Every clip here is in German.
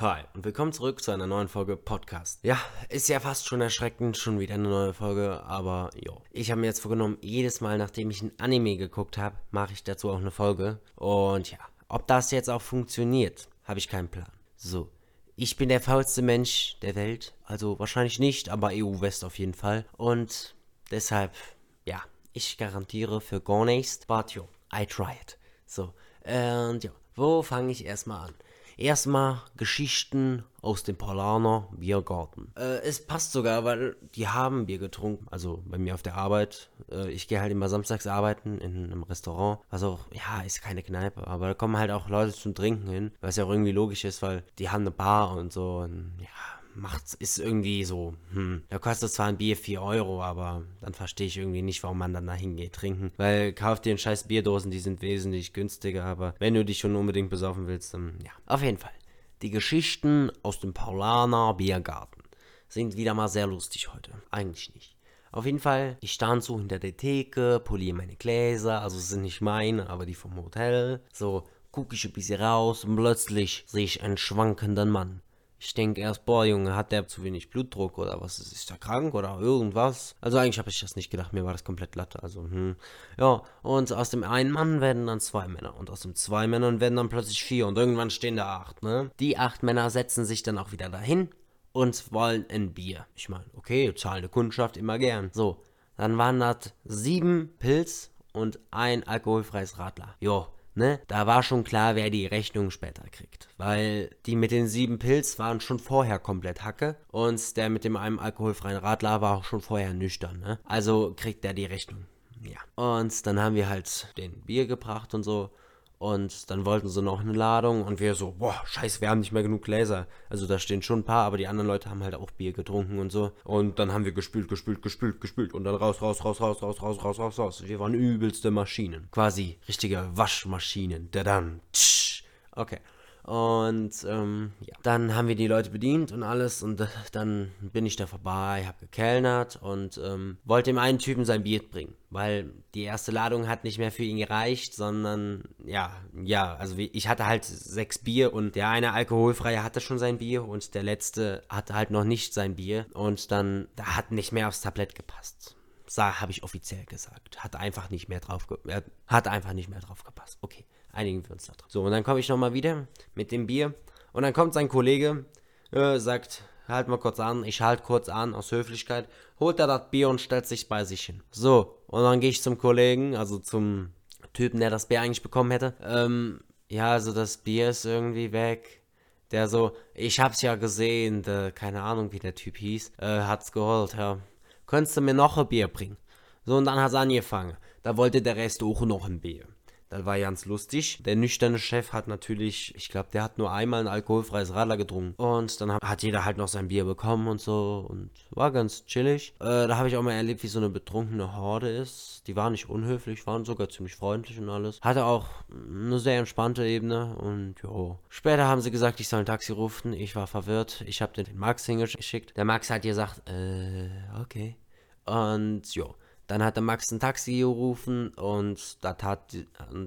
Hi und willkommen zurück zu einer neuen Folge Podcast. Ja, ist ja fast schon erschreckend, schon wieder eine neue Folge, aber jo. Ich habe mir jetzt vorgenommen, jedes Mal, nachdem ich ein Anime geguckt habe, mache ich dazu auch eine Folge. Und ja, ob das jetzt auch funktioniert, habe ich keinen Plan. So, ich bin der faulste Mensch der Welt, also wahrscheinlich nicht, aber EU-West auf jeden Fall. Und deshalb, ja, ich garantiere für gar nichts, but jo, I try it. So, und ja, wo fange ich erstmal an? Erstmal Geschichten aus dem Polaner Biergarten. Äh, es passt sogar, weil die haben Bier getrunken. Also bei mir auf der Arbeit. Äh, ich gehe halt immer samstags arbeiten in einem Restaurant. Was auch, ja, ist keine Kneipe. Aber da kommen halt auch Leute zum Trinken hin. Was ja auch irgendwie logisch ist, weil die haben eine Bar und so. Und ja, macht's, ist irgendwie so, hm, da kostet zwar ein Bier 4 Euro, aber dann verstehe ich irgendwie nicht, warum man dann da hingeht trinken. Weil kauf dir ein scheiß Bierdosen, die sind wesentlich günstiger, aber wenn du dich schon unbedingt besaufen willst, dann ja. Auf jeden Fall. Die Geschichten aus dem Paulaner Biergarten sind wieder mal sehr lustig heute. Eigentlich nicht. Auf jeden Fall, ich stand so hinter der Theke, poliere meine Gläser, also sind nicht meine, aber die vom Hotel. So, gucke ich ein bisschen raus und plötzlich sehe ich einen schwankenden Mann. Ich denke erst, boah, Junge, hat der zu wenig Blutdruck oder was ist, ist er krank oder irgendwas? Also eigentlich habe ich das nicht gedacht, mir war das komplett Latte. Also, hm. Ja, und aus dem einen Mann werden dann zwei Männer und aus dem zwei Männern werden dann plötzlich vier und irgendwann stehen da acht, ne? Die acht Männer setzen sich dann auch wieder dahin und wollen ein Bier. Ich meine, okay, zahlende Kundschaft immer gern. So, dann waren das sieben Pilz und ein alkoholfreies Radler. Jo, ne, da war schon klar, wer die Rechnung später kriegt. Weil die mit den sieben Pilz waren schon vorher komplett Hacke und der mit dem einem alkoholfreien Radler war auch schon vorher nüchtern, ne? Also kriegt der die Rechnung. Ja. Und dann haben wir halt den Bier gebracht und so. Und dann wollten sie noch eine Ladung und wir so, boah, scheiße, wir haben nicht mehr genug Gläser. Also da stehen schon ein paar, aber die anderen Leute haben halt auch Bier getrunken und so. Und dann haben wir gespült, gespült, gespült, gespült und dann raus, raus, raus, raus, raus, raus, raus, raus, raus. Wir waren übelste Maschinen. Quasi richtige Waschmaschinen. Da dann. Okay. Und ähm, ja. dann haben wir die Leute bedient und alles und dann bin ich da vorbei, habe gekellnert und ähm, wollte dem einen Typen sein Bier bringen, weil die erste Ladung hat nicht mehr für ihn gereicht, sondern ja, ja, also ich hatte halt sechs Bier und der eine alkoholfreie hatte schon sein Bier und der letzte hatte halt noch nicht sein Bier und dann da hat nicht mehr aufs Tablett gepasst habe ich offiziell gesagt. Hat einfach nicht mehr drauf, hat einfach nicht mehr drauf gepasst. Okay einigen wir uns da drauf. So, und dann komme ich nochmal wieder mit dem Bier. Und dann kommt sein Kollege, äh, sagt, halt mal kurz an, ich halt kurz an, aus Höflichkeit, holt er das Bier und stellt sich bei sich hin. So, und dann gehe ich zum Kollegen, also zum Typen, der das Bier eigentlich bekommen hätte. Ähm, ja, also das Bier ist irgendwie weg. Der so, ich hab's ja gesehen, der, keine Ahnung, wie der Typ hieß, äh, hat's geholt, ja. Könntest du mir noch ein Bier bringen? So, und dann hat's angefangen. Da wollte der Rest auch noch ein Bier. Das war ganz lustig. Der nüchterne Chef hat natürlich, ich glaube, der hat nur einmal ein alkoholfreies Radler getrunken. Und dann hat jeder halt noch sein Bier bekommen und so. Und war ganz chillig. Äh, da habe ich auch mal erlebt, wie so eine betrunkene Horde ist. Die waren nicht unhöflich, waren sogar ziemlich freundlich und alles. Hatte auch eine sehr entspannte Ebene. Und jo. Später haben sie gesagt, ich soll ein Taxi rufen. Ich war verwirrt. Ich habe den Max hingeschickt. Der Max hat gesagt, äh, okay. Und jo. Dann hat der Max ein Taxi gerufen und das, hat,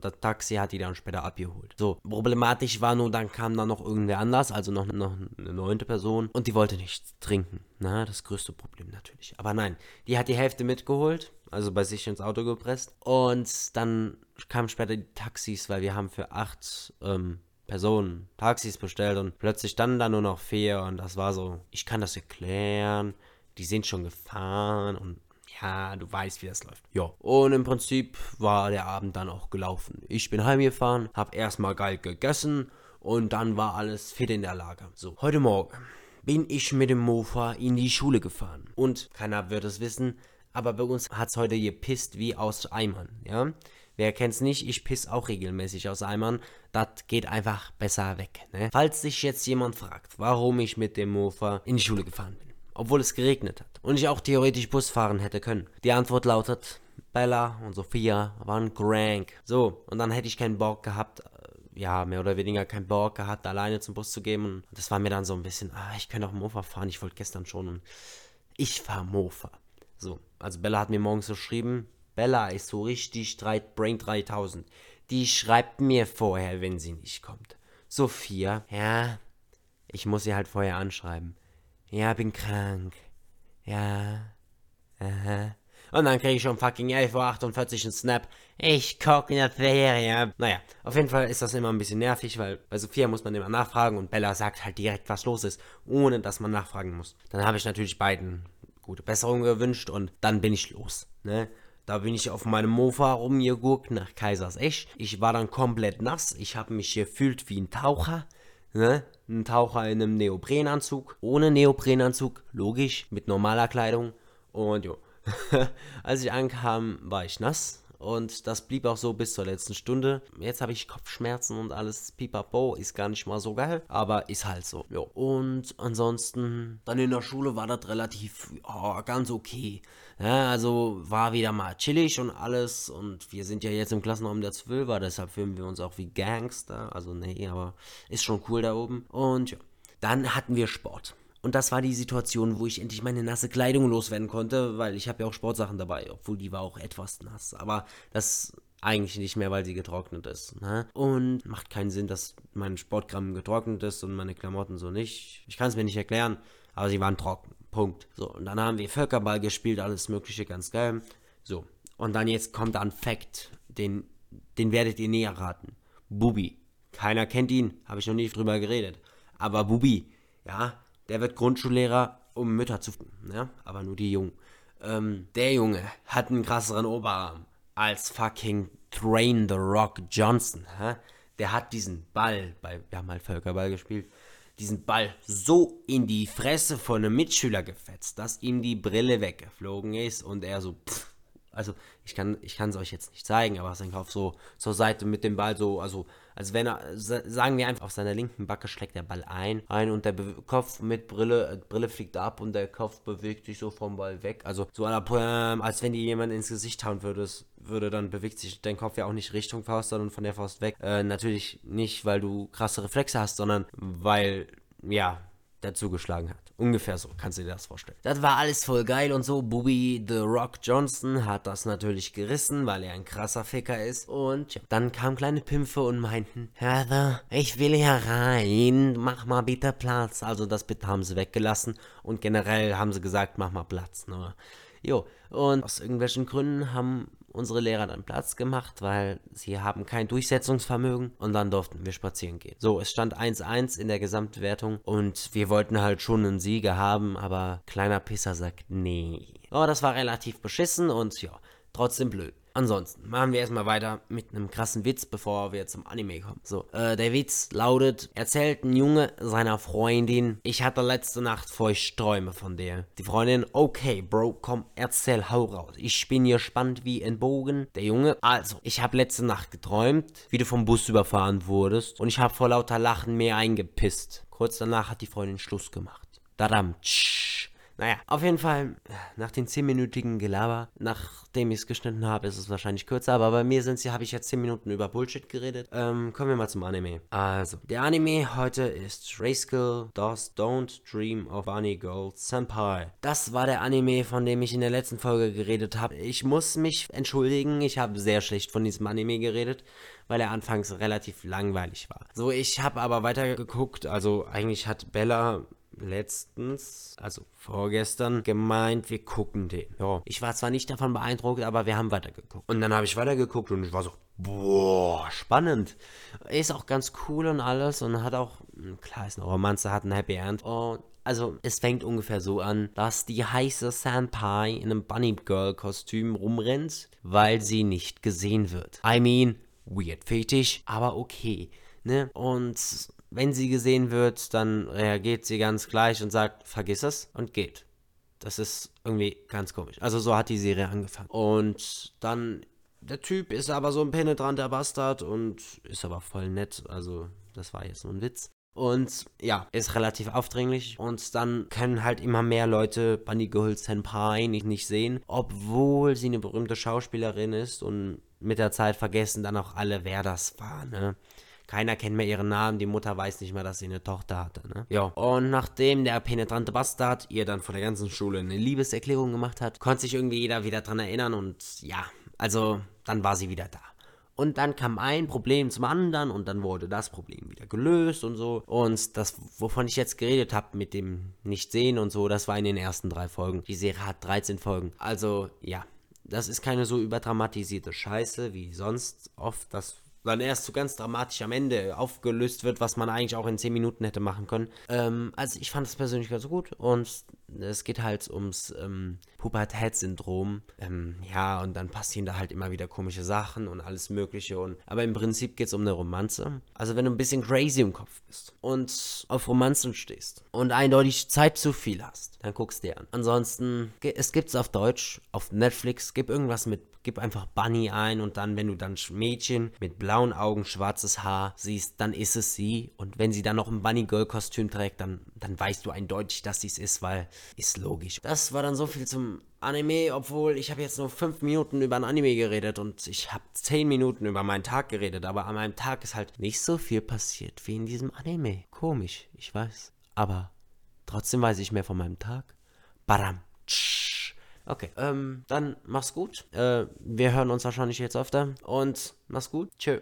das Taxi hat die dann später abgeholt. So, problematisch war nur, dann kam da noch irgendwer anders, also noch, noch eine neunte Person und die wollte nichts trinken. Na, das größte Problem natürlich. Aber nein, die hat die Hälfte mitgeholt, also bei sich ins Auto gepresst und dann kamen später die Taxis, weil wir haben für acht ähm, Personen Taxis bestellt und plötzlich standen da nur noch vier und das war so, ich kann das erklären, die sind schon gefahren und ja, du weißt, wie das läuft. Ja. Und im Prinzip war der Abend dann auch gelaufen. Ich bin heimgefahren, hab erstmal geil gegessen und dann war alles fit in der Lage. So, heute Morgen bin ich mit dem Mofa in die Schule gefahren. Und keiner wird es wissen, aber bei uns hat es heute gepisst wie aus Eimern, ja. Wer kennt's nicht, ich piss auch regelmäßig aus Eimern. Das geht einfach besser weg, ne? Falls sich jetzt jemand fragt, warum ich mit dem Mofa in die Schule gefahren bin obwohl es geregnet hat und ich auch theoretisch Bus fahren hätte können. Die Antwort lautet, Bella und Sophia waren crank. So, und dann hätte ich keinen Bock gehabt, äh, ja, mehr oder weniger keinen Bock gehabt, alleine zum Bus zu gehen. Und das war mir dann so ein bisschen, ah, ich könnte auch Mofa fahren, ich wollte gestern schon und ich fahre Mofa. So, also Bella hat mir morgens geschrieben, Bella ist so richtig Brain 3000. Die schreibt mir vorher, wenn sie nicht kommt. Sophia, ja, ich muss sie halt vorher anschreiben. Ja, bin krank. Ja. Aha. Und dann kriege ich um fucking 11.48 Uhr einen Snap. Ich gucke eine Serie. Naja, auf jeden Fall ist das immer ein bisschen nervig, weil bei Sophia muss man immer nachfragen und Bella sagt halt direkt, was los ist, ohne dass man nachfragen muss. Dann habe ich natürlich beiden gute Besserung gewünscht und dann bin ich los. Ne? Da bin ich auf meinem Mofa rumgeguckt nach Kaisers Esch. Ich war dann komplett nass. Ich habe mich gefühlt wie ein Taucher. Ne? Ein Taucher in einem Neoprenanzug. Ohne Neoprenanzug, logisch, mit normaler Kleidung. Und jo, als ich ankam, war ich nass. Und das blieb auch so bis zur letzten Stunde. Jetzt habe ich Kopfschmerzen und alles. Pipapo ist gar nicht mal so geil, aber ist halt so. Jo. Und ansonsten, dann in der Schule war das relativ oh, ganz okay. Ja, also war wieder mal chillig und alles. Und wir sind ja jetzt im Klassenraum der Zwölfer, deshalb filmen wir uns auch wie Gangster. Also nee, aber ist schon cool da oben. Und ja, dann hatten wir Sport. Und das war die Situation, wo ich endlich meine nasse Kleidung loswerden konnte, weil ich habe ja auch Sportsachen dabei, obwohl die war auch etwas nass. Aber das eigentlich nicht mehr, weil sie getrocknet ist. Ne? Und macht keinen Sinn, dass mein Sportkram getrocknet ist und meine Klamotten so nicht. Ich kann es mir nicht erklären, aber sie waren trocken. Punkt. So, und dann haben wir Völkerball gespielt, alles Mögliche, ganz geil. So, und dann jetzt kommt ein Fact, den, den werdet ihr näher raten. Bubi. Keiner kennt ihn, habe ich noch nie drüber geredet. Aber Bubi, ja, der wird Grundschullehrer, um Mütter zu. Ja, aber nur die Jungen. Ähm, der Junge hat einen krasseren Oberarm als fucking Train the Rock Johnson. Hä? Der hat diesen Ball, bei, wir haben halt Völkerball gespielt, diesen Ball so in die Fresse von einem Mitschüler gefetzt, dass ihm die Brille weggeflogen ist und er so, pff, also ich kann es euch jetzt nicht zeigen, aber sein Kopf so zur Seite mit dem Ball so, also als wenn er, sagen wir einfach, auf seiner linken Backe schlägt der Ball ein, ein und der Be Kopf mit Brille, Brille fliegt ab und der Kopf bewegt sich so vom Ball weg. Also so ähm, als wenn dir jemand ins Gesicht hauen würde, würde, dann bewegt sich dein Kopf ja auch nicht Richtung Faust, sondern von der Faust weg. Äh, natürlich nicht, weil du krasse Reflexe hast, sondern weil, ja, der zugeschlagen hat. Ungefähr so, kannst du dir das vorstellen. Das war alles voll geil und so. Booby The Rock Johnson hat das natürlich gerissen, weil er ein krasser Ficker ist. Und ja, dann kamen kleine Pimpfe und meinten, Heather, ich will hier rein, mach mal bitte Platz. Also das bitte haben sie weggelassen und generell haben sie gesagt, mach mal Platz. Ne? Jo, und aus irgendwelchen Gründen haben unsere Lehrer dann Platz gemacht, weil sie haben kein Durchsetzungsvermögen und dann durften wir spazieren gehen. So, es stand 1-1 in der Gesamtwertung und wir wollten halt schon einen Sieger haben, aber kleiner Pisser sagt nee. Oh, das war relativ beschissen und ja, trotzdem blöd. Ansonsten machen wir erstmal weiter mit einem krassen Witz, bevor wir zum Anime kommen. So, äh, der Witz lautet, erzählt ein Junge seiner Freundin, ich hatte letzte Nacht Feuchtträume von dir. Die Freundin, okay, Bro, komm, erzähl, hau raus. Ich bin gespannt wie ein Bogen. Der Junge, also, ich habe letzte Nacht geträumt, wie du vom Bus überfahren wurdest und ich habe vor lauter Lachen mehr eingepisst. Kurz danach hat die Freundin Schluss gemacht. Dadam, tsch. Naja, auf jeden Fall, nach den 10-minütigen Gelaber, nachdem ich es geschnitten habe, ist es wahrscheinlich kürzer, aber bei mir sind habe ich jetzt 10 Minuten über Bullshit geredet. Ähm, kommen wir mal zum Anime. Also, der Anime heute ist Rayskull Does Don't Dream of Bunny Gold Senpai. Das war der Anime, von dem ich in der letzten Folge geredet habe. Ich muss mich entschuldigen, ich habe sehr schlecht von diesem Anime geredet weil er anfangs relativ langweilig war. So, ich habe aber weitergeguckt, also eigentlich hat Bella letztens, also vorgestern, gemeint, wir gucken den. Ja, ich war zwar nicht davon beeindruckt, aber wir haben weitergeguckt. Und dann habe ich weitergeguckt und ich war so, boah, spannend. Ist auch ganz cool und alles und hat auch, klar, ist eine Romanze, hat ein Happy End. Und also es fängt ungefähr so an, dass die heiße Senpai in einem Bunny Girl Kostüm rumrennt, weil sie nicht gesehen wird. I mean, weird Fetisch, aber okay. Ne? Und wenn sie gesehen wird, dann reagiert sie ganz gleich und sagt, vergiss es und geht. Das ist irgendwie ganz komisch. Also so hat die Serie angefangen. Und dann, der Typ ist aber so ein penetranter Bastard und ist aber voll nett. Also das war jetzt nur ein Witz. Und ja, ist relativ aufdringlich. Und dann können halt immer mehr Leute Bunny Girl Senpai nicht, nicht sehen, obwohl sie eine berühmte Schauspielerin ist. Und mit der Zeit vergessen dann auch alle, wer das war, ne? Keiner kennt mehr ihren Namen, die Mutter weiß nicht mehr, dass sie eine Tochter hatte, ne? Ja. Und nachdem der penetrante Bastard ihr dann vor der ganzen Schule eine Liebeserklärung gemacht hat, konnte sich irgendwie jeder wieder dran erinnern und ja, also dann war sie wieder da. Und dann kam ein Problem zum anderen und dann wurde das Problem wieder gelöst und so. Und das, wovon ich jetzt geredet habe mit dem Nicht-Sehen und so, das war in den ersten drei Folgen. Die Serie hat 13 Folgen. Also, ja. Das ist keine so überdramatisierte Scheiße wie sonst oft. Das dann erst so ganz dramatisch am Ende aufgelöst wird, was man eigentlich auch in 10 Minuten hätte machen können. Ähm, also ich fand es persönlich ganz gut und es geht halt ums ähm, Pubertätssyndrom. Ähm, ja, und dann passieren da halt immer wieder komische Sachen und alles Mögliche. Und, aber im Prinzip geht es um eine Romanze. Also wenn du ein bisschen crazy im Kopf bist und auf Romanzen stehst und eindeutig Zeit zu viel hast, dann guckst du dir an. Ansonsten, es gibt es auf Deutsch, auf Netflix, gib irgendwas mit gib einfach Bunny ein und dann, wenn du dann Mädchen mit blauen Augen, schwarzes Haar siehst, dann ist es sie. Und wenn sie dann noch ein Bunny Girl Kostüm trägt, dann, dann weißt du eindeutig, dass sie es ist, weil ist logisch. Das war dann so viel zum Anime, obwohl ich habe jetzt nur 5 Minuten über ein Anime geredet und ich habe 10 Minuten über meinen Tag geredet, aber an meinem Tag ist halt nicht so viel passiert wie in diesem Anime. Komisch, ich weiß. Aber trotzdem weiß ich mehr von meinem Tag. Badam. Okay, ähm, dann mach's gut. Äh, wir hören uns wahrscheinlich jetzt öfter und mach's gut. Tschö.